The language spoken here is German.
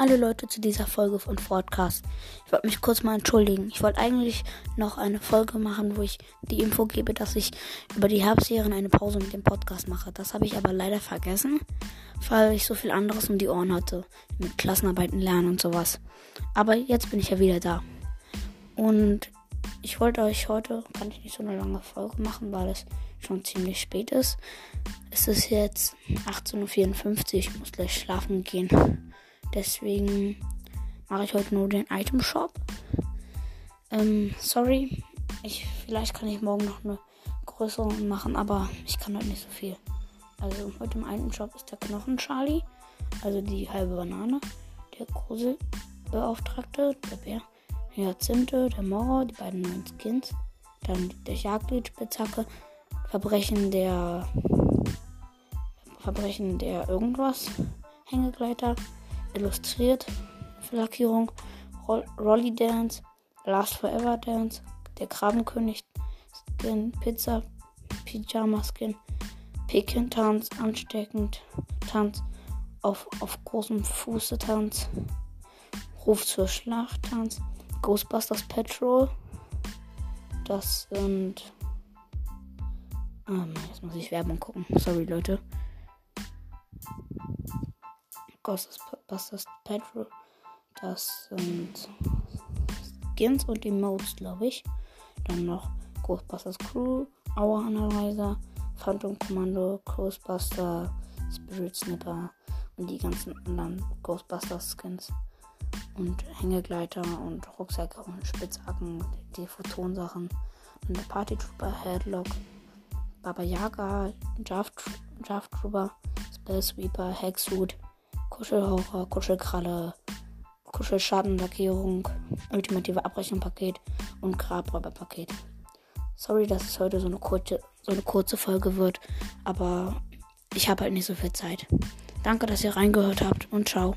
Hallo Leute zu dieser Folge von Podcast. Ich wollte mich kurz mal entschuldigen. Ich wollte eigentlich noch eine Folge machen, wo ich die Info gebe, dass ich über die Herbstserien eine Pause mit dem Podcast mache. Das habe ich aber leider vergessen, weil ich so viel anderes um die Ohren hatte. Mit Klassenarbeiten lernen und sowas. Aber jetzt bin ich ja wieder da. Und ich wollte euch heute, kann ich nicht so eine lange Folge machen, weil es schon ziemlich spät ist. Es ist jetzt 18.54 Uhr, ich muss gleich schlafen gehen. Deswegen mache ich heute nur den Item Shop. Ähm, sorry. Ich, vielleicht kann ich morgen noch eine größere machen, aber ich kann heute nicht so viel. Also heute im Item Shop ist der Knochen Charlie, also die halbe Banane, der Gruselbeauftragte, der Bär, Hyazinthe, der Mauer, die beiden neuen Skins, dann der Jagdspitzhacke, Verbrechen der Verbrechen der irgendwas, Hängegleiter, illustriert, Lackierung, Roll Rolly Dance, Last Forever Dance, der Krabbenkönig Skin, Pizza, Pyjama Skin, Pekin Tanz, ansteckend Tanz, auf, auf großem Fuße Tanz, Ruf zur Schlacht Tanz, Ghostbusters Patrol, das sind. Ähm, jetzt muss ich Werbung gucken. Sorry, Leute. Ghostbusters Patrol. Das sind Skins und Emotes, glaube ich. Dann noch Ghostbusters Crew, Hour Analyzer, Phantom Commando, Ghostbuster, Spirit Snipper und die ganzen anderen Ghostbusters Skins. Und Hängegleiter und Rucksäcke und Spitzhacken, die Photonsachen. Und der Party Trooper, Headlock, Baba Yaga, Jaft, Trooper, Spell Sweeper, Hexsuit, Kuschelhaucher, Kuschelkralle, Kuschelschadenlackierung, ultimative Abrechnungspaket und Grabräuberpaket. Sorry, dass es heute so eine kurze, so eine kurze Folge wird, aber ich habe halt nicht so viel Zeit. Danke, dass ihr reingehört habt und ciao.